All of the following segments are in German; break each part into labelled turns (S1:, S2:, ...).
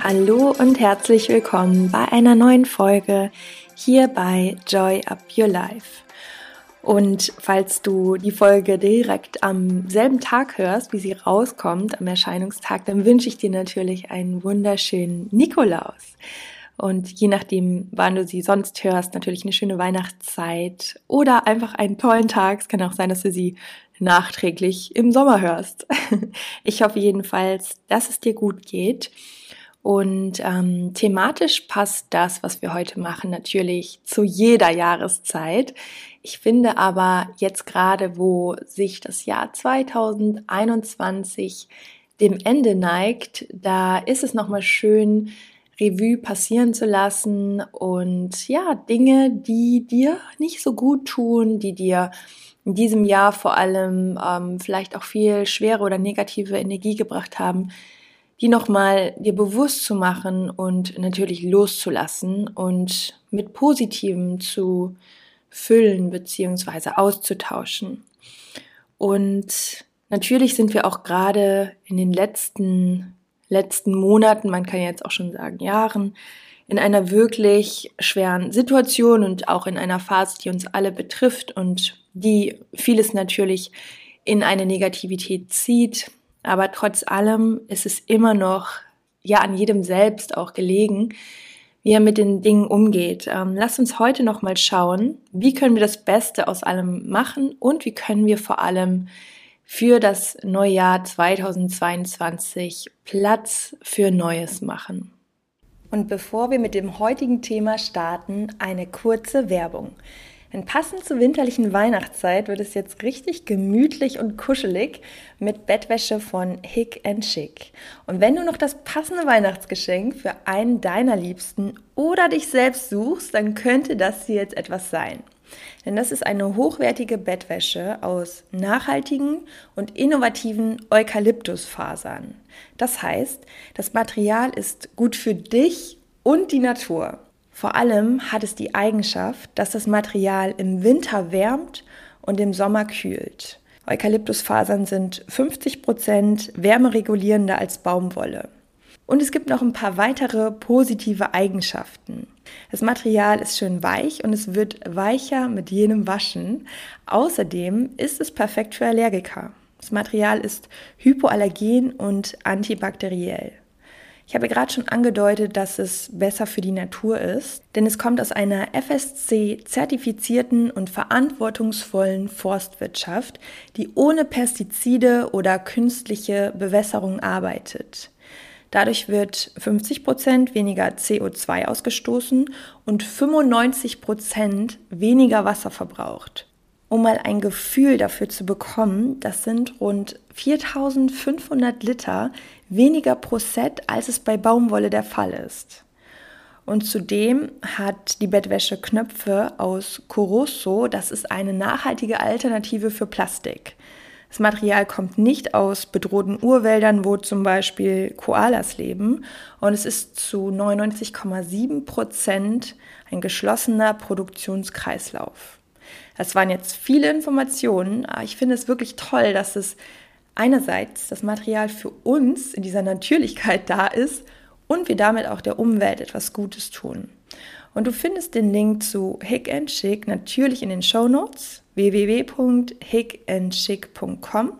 S1: Hallo und herzlich willkommen bei einer neuen Folge hier bei Joy Up Your Life. Und falls du die Folge direkt am selben Tag hörst, wie sie rauskommt, am Erscheinungstag, dann wünsche ich dir natürlich einen wunderschönen Nikolaus. Und je nachdem, wann du sie sonst hörst, natürlich eine schöne Weihnachtszeit oder einfach einen tollen Tag. Es kann auch sein, dass du sie nachträglich im Sommer hörst. Ich hoffe jedenfalls, dass es dir gut geht. Und ähm, thematisch passt das, was wir heute machen, natürlich zu jeder Jahreszeit. Ich finde aber jetzt gerade, wo sich das Jahr 2021 dem Ende neigt, da ist es nochmal schön, Revue passieren zu lassen und ja, Dinge, die dir nicht so gut tun, die dir in diesem Jahr vor allem ähm, vielleicht auch viel schwere oder negative Energie gebracht haben, die nochmal dir bewusst zu machen und natürlich loszulassen und mit Positivem zu füllen beziehungsweise auszutauschen. Und natürlich sind wir auch gerade in den letzten, letzten Monaten, man kann jetzt auch schon sagen Jahren, in einer wirklich schweren Situation und auch in einer Phase, die uns alle betrifft und die vieles natürlich in eine Negativität zieht. Aber trotz allem ist es immer noch ja an jedem selbst auch gelegen, wie er mit den Dingen umgeht. Ähm, lass uns heute noch mal schauen, wie können wir das Beste aus allem machen und wie können wir vor allem für das neue Jahr 2022 Platz für Neues machen. Und bevor wir mit dem heutigen Thema starten, eine kurze Werbung. Denn passend zur winterlichen Weihnachtszeit wird es jetzt richtig gemütlich und kuschelig mit Bettwäsche von Hick Chick. Und wenn du noch das passende Weihnachtsgeschenk für einen deiner Liebsten oder dich selbst suchst, dann könnte das hier jetzt etwas sein. Denn das ist eine hochwertige Bettwäsche aus nachhaltigen und innovativen Eukalyptusfasern. Das heißt, das Material ist gut für dich und die Natur. Vor allem hat es die Eigenschaft, dass das Material im Winter wärmt und im Sommer kühlt. Eukalyptusfasern sind 50 Prozent wärmeregulierender als Baumwolle. Und es gibt noch ein paar weitere positive Eigenschaften. Das Material ist schön weich und es wird weicher mit jedem Waschen. Außerdem ist es perfekt für Allergiker. Das Material ist hypoallergen und antibakteriell. Ich habe gerade schon angedeutet, dass es besser für die Natur ist, denn es kommt aus einer FSC-zertifizierten und verantwortungsvollen Forstwirtschaft, die ohne Pestizide oder künstliche Bewässerung arbeitet. Dadurch wird 50 Prozent weniger CO2 ausgestoßen und 95 Prozent weniger Wasser verbraucht. Um mal ein Gefühl dafür zu bekommen, das sind rund 4500 Liter weniger pro Set, als es bei Baumwolle der Fall ist. Und zudem hat die Bettwäsche Knöpfe aus Corosso, das ist eine nachhaltige Alternative für Plastik. Das Material kommt nicht aus bedrohten Urwäldern, wo zum Beispiel Koalas leben, und es ist zu 99,7 Prozent ein geschlossener Produktionskreislauf. Das waren jetzt viele Informationen, aber ich finde es wirklich toll, dass es einerseits das Material für uns in dieser Natürlichkeit da ist und wir damit auch der Umwelt etwas Gutes tun. Und du findest den Link zu Hick and Chick natürlich in den Show Notes www.hickandchick.com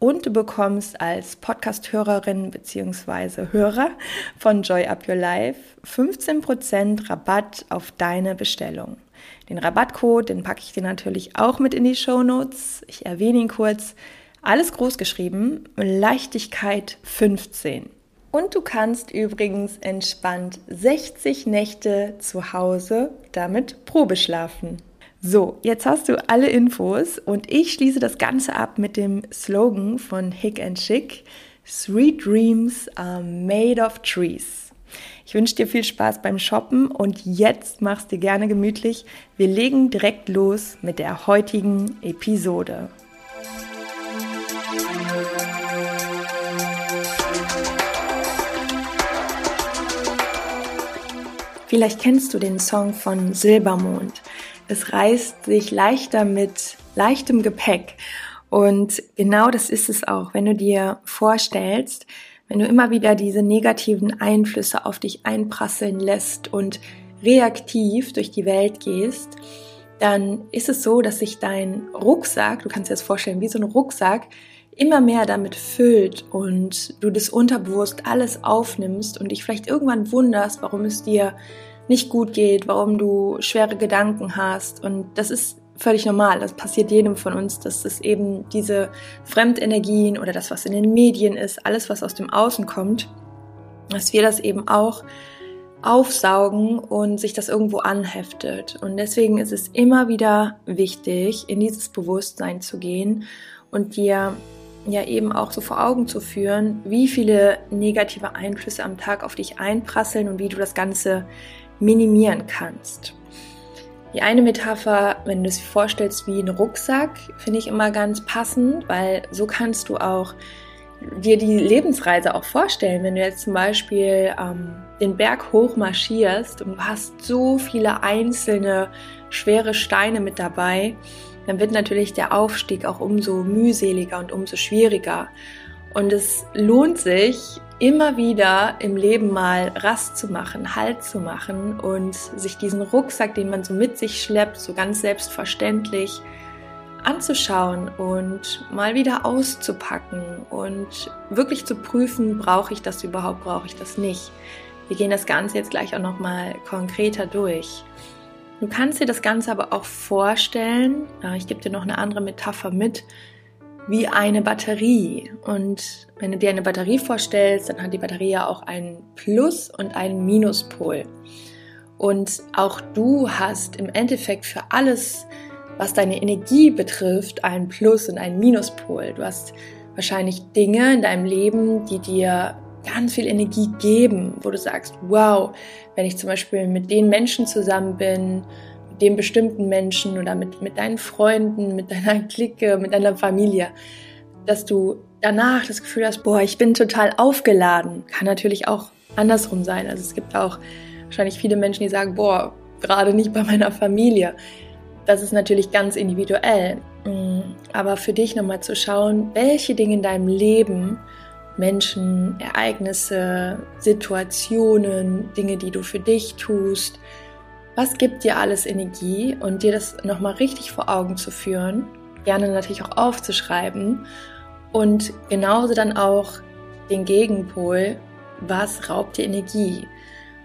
S1: und du bekommst als Podcast-Hörerin bzw. Hörer von Joy Up Your Life 15% Rabatt auf deine Bestellung. Den Rabattcode, den packe ich dir natürlich auch mit in die Show Notes. Ich erwähne ihn kurz. Alles groß geschrieben, Leichtigkeit 15. Und du kannst übrigens entspannt 60 Nächte zu Hause damit Probe schlafen. So, jetzt hast du alle Infos und ich schließe das Ganze ab mit dem Slogan von Hick and Chick. Sweet Dreams are made of trees. Ich wünsche dir viel Spaß beim Shoppen und jetzt mach's dir gerne gemütlich. Wir legen direkt los mit der heutigen Episode. Vielleicht kennst du den Song von Silbermond. Es reißt sich leichter mit leichtem Gepäck. Und genau das ist es auch, wenn du dir vorstellst, wenn du immer wieder diese negativen Einflüsse auf dich einprasseln lässt und reaktiv durch die Welt gehst, dann ist es so, dass sich dein Rucksack, du kannst dir das vorstellen, wie so ein Rucksack, immer mehr damit füllt und du das unterbewusst alles aufnimmst und dich vielleicht irgendwann wunderst, warum es dir nicht gut geht, warum du schwere Gedanken hast. Und das ist völlig normal. Das passiert jedem von uns, dass es eben diese Fremdenergien oder das, was in den Medien ist, alles, was aus dem Außen kommt, dass wir das eben auch aufsaugen und sich das irgendwo anheftet. Und deswegen ist es immer wieder wichtig, in dieses Bewusstsein zu gehen und dir ja eben auch so vor Augen zu führen, wie viele negative Einflüsse am Tag auf dich einprasseln und wie du das Ganze minimieren kannst. Die eine Metapher, wenn du es vorstellst wie ein Rucksack, finde ich immer ganz passend, weil so kannst du auch dir die Lebensreise auch vorstellen. Wenn du jetzt zum Beispiel ähm, den Berg hoch marschierst und du hast so viele einzelne schwere Steine mit dabei, dann wird natürlich der Aufstieg auch umso mühseliger und umso schwieriger. Und es lohnt sich, immer wieder im Leben mal Rast zu machen, Halt zu machen und sich diesen Rucksack, den man so mit sich schleppt, so ganz selbstverständlich anzuschauen und mal wieder auszupacken und wirklich zu prüfen, brauche ich das überhaupt, brauche ich das nicht. Wir gehen das Ganze jetzt gleich auch noch mal konkreter durch. Du kannst dir das Ganze aber auch vorstellen, ich gebe dir noch eine andere Metapher mit, wie eine Batterie. Und wenn du dir eine Batterie vorstellst, dann hat die Batterie ja auch einen Plus- und einen Minuspol. Und auch du hast im Endeffekt für alles, was deine Energie betrifft, einen Plus- und einen Minuspol. Du hast wahrscheinlich Dinge in deinem Leben, die dir ganz viel Energie geben, wo du sagst, wow, wenn ich zum Beispiel mit den Menschen zusammen bin, dem bestimmten Menschen oder mit, mit deinen Freunden, mit deiner Clique, mit deiner Familie, dass du danach das Gefühl hast, boah, ich bin total aufgeladen. Kann natürlich auch andersrum sein. Also es gibt auch wahrscheinlich viele Menschen, die sagen, boah, gerade nicht bei meiner Familie. Das ist natürlich ganz individuell. Mm, aber für dich nochmal zu schauen, welche Dinge in deinem Leben, Menschen, Ereignisse, Situationen, Dinge, die du für dich tust, was gibt dir alles Energie und dir das nochmal richtig vor Augen zu führen, gerne natürlich auch aufzuschreiben und genauso dann auch den Gegenpol, was raubt dir Energie?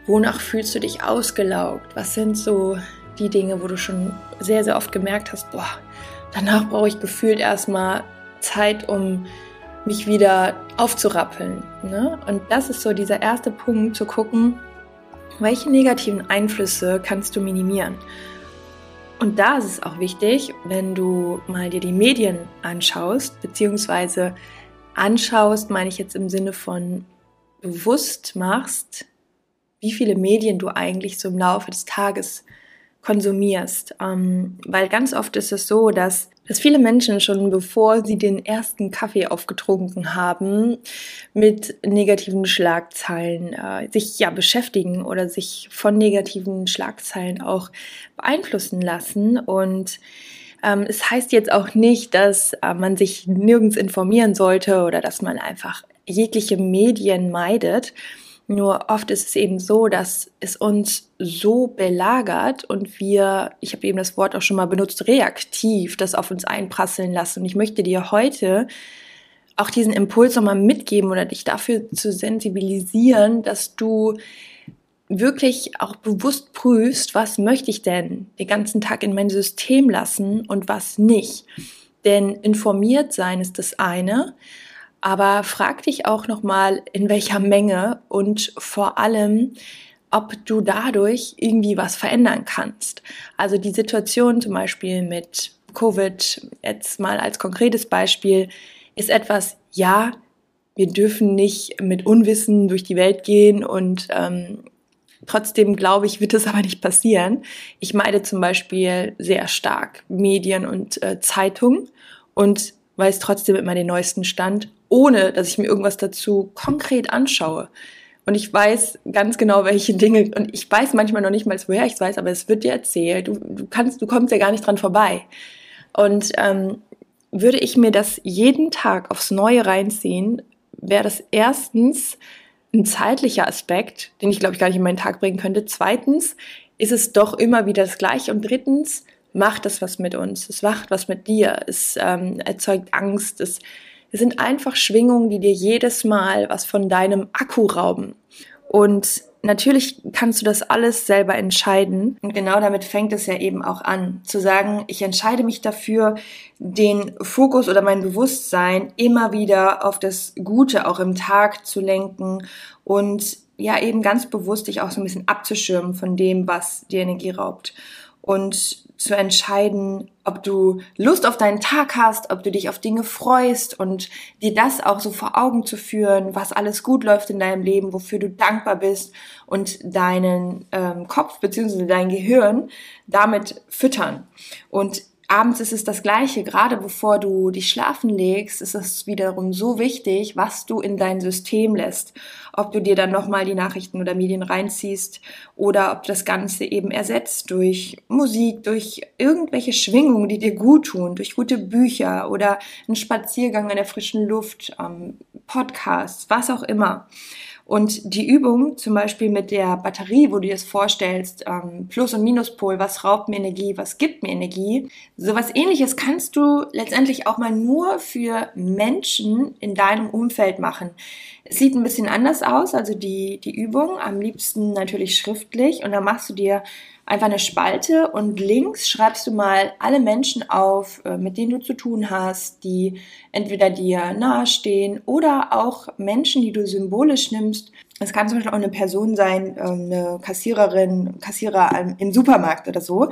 S1: Wonach fühlst du dich ausgelaugt? Was sind so die Dinge, wo du schon sehr, sehr oft gemerkt hast, boah, danach brauche ich gefühlt erstmal Zeit, um mich wieder aufzurappeln. Ne? Und das ist so dieser erste Punkt, zu gucken, welche negativen Einflüsse kannst du minimieren? Und da ist es auch wichtig, wenn du mal dir die Medien anschaust, beziehungsweise anschaust, meine ich jetzt im Sinne von bewusst machst, wie viele Medien du eigentlich so im Laufe des Tages konsumierst. Ähm, weil ganz oft ist es so, dass dass viele Menschen schon bevor sie den ersten Kaffee aufgetrunken haben, mit negativen Schlagzeilen äh, sich ja beschäftigen oder sich von negativen Schlagzeilen auch beeinflussen lassen. Und ähm, es heißt jetzt auch nicht, dass äh, man sich nirgends informieren sollte oder dass man einfach jegliche Medien meidet. Nur oft ist es eben so, dass es uns so belagert und wir, ich habe eben das Wort auch schon mal benutzt, reaktiv das auf uns einprasseln lassen. Und ich möchte dir heute auch diesen Impuls nochmal mitgeben oder dich dafür zu sensibilisieren, dass du wirklich auch bewusst prüfst, was möchte ich denn den ganzen Tag in mein System lassen und was nicht. Denn informiert sein ist das eine, aber frag dich auch nochmal, in welcher Menge und vor allem, ob du dadurch irgendwie was verändern kannst. Also die Situation zum Beispiel mit Covid, jetzt mal als konkretes Beispiel, ist etwas, ja, wir dürfen nicht mit Unwissen durch die Welt gehen und ähm, trotzdem glaube ich, wird es aber nicht passieren. Ich meide zum Beispiel sehr stark Medien und äh, Zeitungen und weiß trotzdem immer den neuesten Stand ohne dass ich mir irgendwas dazu konkret anschaue. Und ich weiß ganz genau, welche Dinge, und ich weiß manchmal noch nicht mal, woher ich es weiß, aber es wird dir erzählt. Du, du kannst, du kommst ja gar nicht dran vorbei. Und ähm, würde ich mir das jeden Tag aufs Neue reinziehen, wäre das erstens ein zeitlicher Aspekt, den ich glaube ich gar nicht in meinen Tag bringen könnte. Zweitens ist es doch immer wieder das Gleiche. Und drittens macht es was mit uns. Es macht was mit dir. Es ähm, erzeugt Angst. Es, es sind einfach Schwingungen, die dir jedes Mal was von deinem Akku rauben. Und natürlich kannst du das alles selber entscheiden. Und genau damit fängt es ja eben auch an, zu sagen, ich entscheide mich dafür, den Fokus oder mein Bewusstsein immer wieder auf das Gute auch im Tag zu lenken und ja eben ganz bewusst dich auch so ein bisschen abzuschirmen von dem, was dir Energie raubt. Und zu entscheiden, ob du Lust auf deinen Tag hast, ob du dich auf Dinge freust und dir das auch so vor Augen zu führen, was alles gut läuft in deinem Leben, wofür du dankbar bist und deinen ähm, Kopf bzw. dein Gehirn damit füttern. Und abends ist es das Gleiche. Gerade bevor du dich schlafen legst, ist es wiederum so wichtig, was du in dein System lässt. Ob du dir dann nochmal die Nachrichten oder Medien reinziehst oder ob das Ganze eben ersetzt durch Musik, durch irgendwelche Schwingungen, die dir gut tun, durch gute Bücher oder einen Spaziergang in der frischen Luft, ähm, Podcasts, was auch immer. Und die Übung, zum Beispiel mit der Batterie, wo du dir das vorstellst, ähm, Plus- und Minuspol, was raubt mir Energie, was gibt mir Energie, sowas ähnliches kannst du letztendlich auch mal nur für Menschen in deinem Umfeld machen. Es sieht ein bisschen anders aus, also die, die Übung, am liebsten natürlich schriftlich und dann machst du dir einfach eine Spalte und links schreibst du mal alle Menschen auf, äh, mit denen du zu tun hast, die entweder dir nahestehen oder auch Menschen, die du symbolisch nimmst. Es kann zum Beispiel auch eine Person sein, ähm, eine Kassiererin, Kassierer im Supermarkt oder so.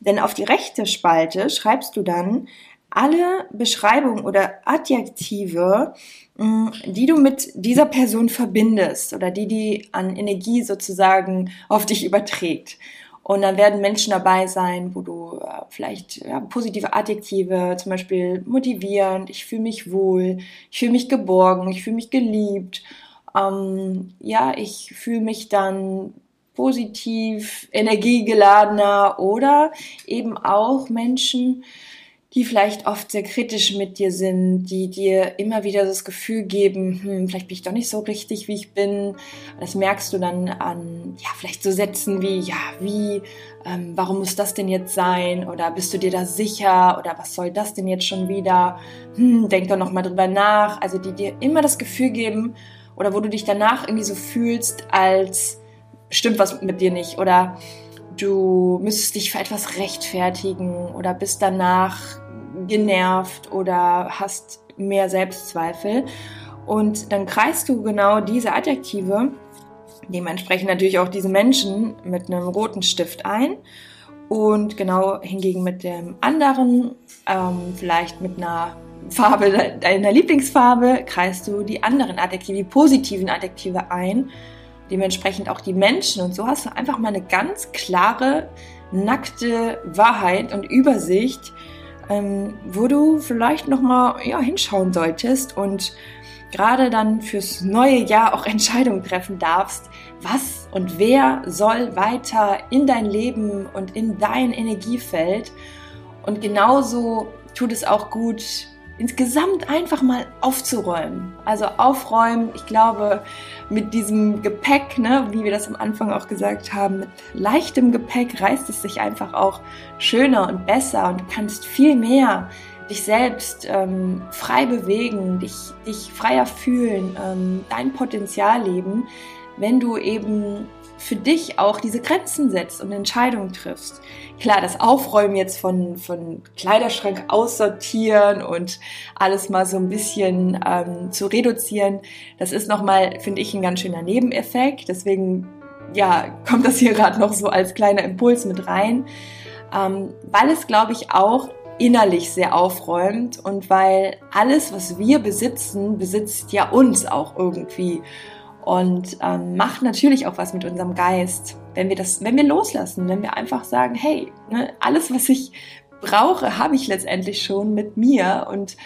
S1: Denn auf die rechte Spalte schreibst du dann alle Beschreibungen oder Adjektive, mm, die du mit dieser Person verbindest oder die die an Energie sozusagen auf dich überträgt. Und dann werden Menschen dabei sein, wo du äh, vielleicht ja, positive Adjektive, zum Beispiel motivierend, ich fühle mich wohl, ich fühle mich geborgen, ich fühle mich geliebt. Ähm, ja, ich fühle mich dann positiv, energiegeladener oder eben auch Menschen, die vielleicht oft sehr kritisch mit dir sind, die dir immer wieder das Gefühl geben, hm, vielleicht bin ich doch nicht so richtig, wie ich bin. Das merkst du dann an, ja, vielleicht so Sätzen wie, ja, wie, ähm, warum muss das denn jetzt sein? Oder bist du dir da sicher? Oder was soll das denn jetzt schon wieder? Hm, denk doch nochmal drüber nach. Also die dir immer das Gefühl geben, oder wo du dich danach irgendwie so fühlst, als stimmt was mit dir nicht. Oder du müsstest dich für etwas rechtfertigen oder bist danach genervt oder hast mehr Selbstzweifel. Und dann kreist du genau diese Adjektive, dementsprechend natürlich auch diese Menschen mit einem roten Stift ein. Und genau hingegen mit dem anderen, ähm, vielleicht mit einer Farbe, deiner Lieblingsfarbe, kreist du die anderen Adjektive, die positiven Adjektive ein. Dementsprechend auch die Menschen. Und so hast du einfach mal eine ganz klare, nackte Wahrheit und Übersicht, ähm, wo du vielleicht nochmal ja, hinschauen solltest und gerade dann fürs neue Jahr auch Entscheidungen treffen darfst, was und wer soll weiter in dein Leben und in dein Energiefeld. Und genauso tut es auch gut, insgesamt einfach mal aufzuräumen. Also aufräumen, ich glaube, mit diesem Gepäck, ne, wie wir das am Anfang auch gesagt haben, mit leichtem Gepäck reißt es sich einfach auch schöner und besser und du kannst viel mehr dich selbst ähm, frei bewegen, dich, dich freier fühlen, ähm, dein Potenzial leben, wenn du eben für dich auch diese Grenzen setzt und Entscheidungen triffst. Klar, das Aufräumen jetzt von, von Kleiderschrank aussortieren und alles mal so ein bisschen ähm, zu reduzieren, das ist nochmal, finde ich, ein ganz schöner Nebeneffekt. Deswegen, ja, kommt das hier gerade noch so als kleiner Impuls mit rein, ähm, weil es, glaube ich, auch innerlich sehr aufräumt und weil alles, was wir besitzen, besitzt ja uns auch irgendwie und ähm, macht natürlich auch was mit unserem Geist, wenn wir das, wenn wir loslassen, wenn wir einfach sagen, hey, ne, alles, was ich brauche, habe ich letztendlich schon mit mir und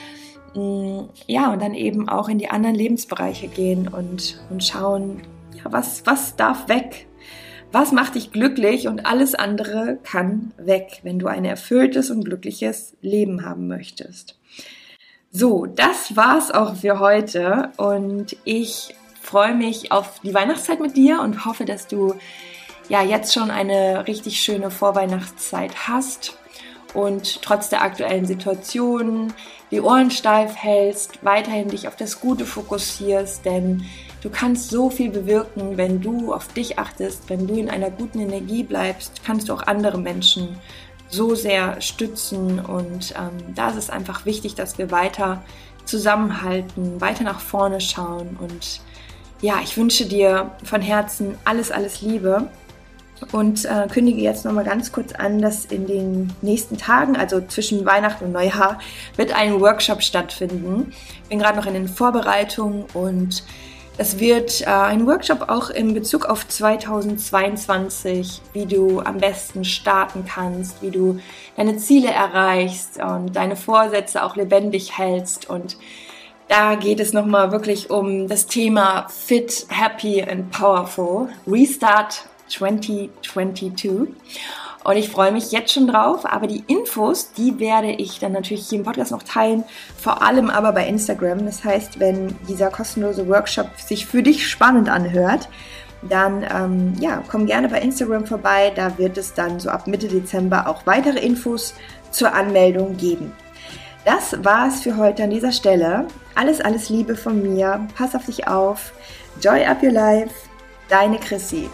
S1: mh, mm, ja, und dann eben auch in die anderen Lebensbereiche gehen und, und schauen, ja, was, was darf weg? Was macht dich glücklich und alles andere kann weg, wenn du ein erfülltes und glückliches Leben haben möchtest. So, das war's auch für heute und ich freue mich auf die Weihnachtszeit mit dir und hoffe, dass du ja jetzt schon eine richtig schöne Vorweihnachtszeit hast und trotz der aktuellen Situation die Ohren steif hältst, weiterhin dich auf das Gute fokussierst, denn du kannst so viel bewirken, wenn du auf dich achtest, wenn du in einer guten Energie bleibst, kannst du auch andere Menschen so sehr stützen und ähm, da ist es einfach wichtig, dass wir weiter zusammenhalten, weiter nach vorne schauen und ja, ich wünsche dir von Herzen alles, alles Liebe und äh, kündige jetzt nochmal ganz kurz an, dass in den nächsten Tagen, also zwischen Weihnachten und Neujahr, wird ein Workshop stattfinden. Ich bin gerade noch in den Vorbereitungen und es wird äh, ein Workshop auch in Bezug auf 2022, wie du am besten starten kannst, wie du deine Ziele erreichst und deine Vorsätze auch lebendig hältst und da geht es nochmal wirklich um das Thema Fit, Happy and Powerful. Restart 2022. Und ich freue mich jetzt schon drauf. Aber die Infos, die werde ich dann natürlich hier im Podcast noch teilen. Vor allem aber bei Instagram. Das heißt, wenn dieser kostenlose Workshop sich für dich spannend anhört, dann ähm, ja, komm gerne bei Instagram vorbei. Da wird es dann so ab Mitte Dezember auch weitere Infos zur Anmeldung geben. Das war es für heute an dieser Stelle. Alles, alles Liebe von mir. Pass auf dich auf. Joy up your life. Deine Chrissy.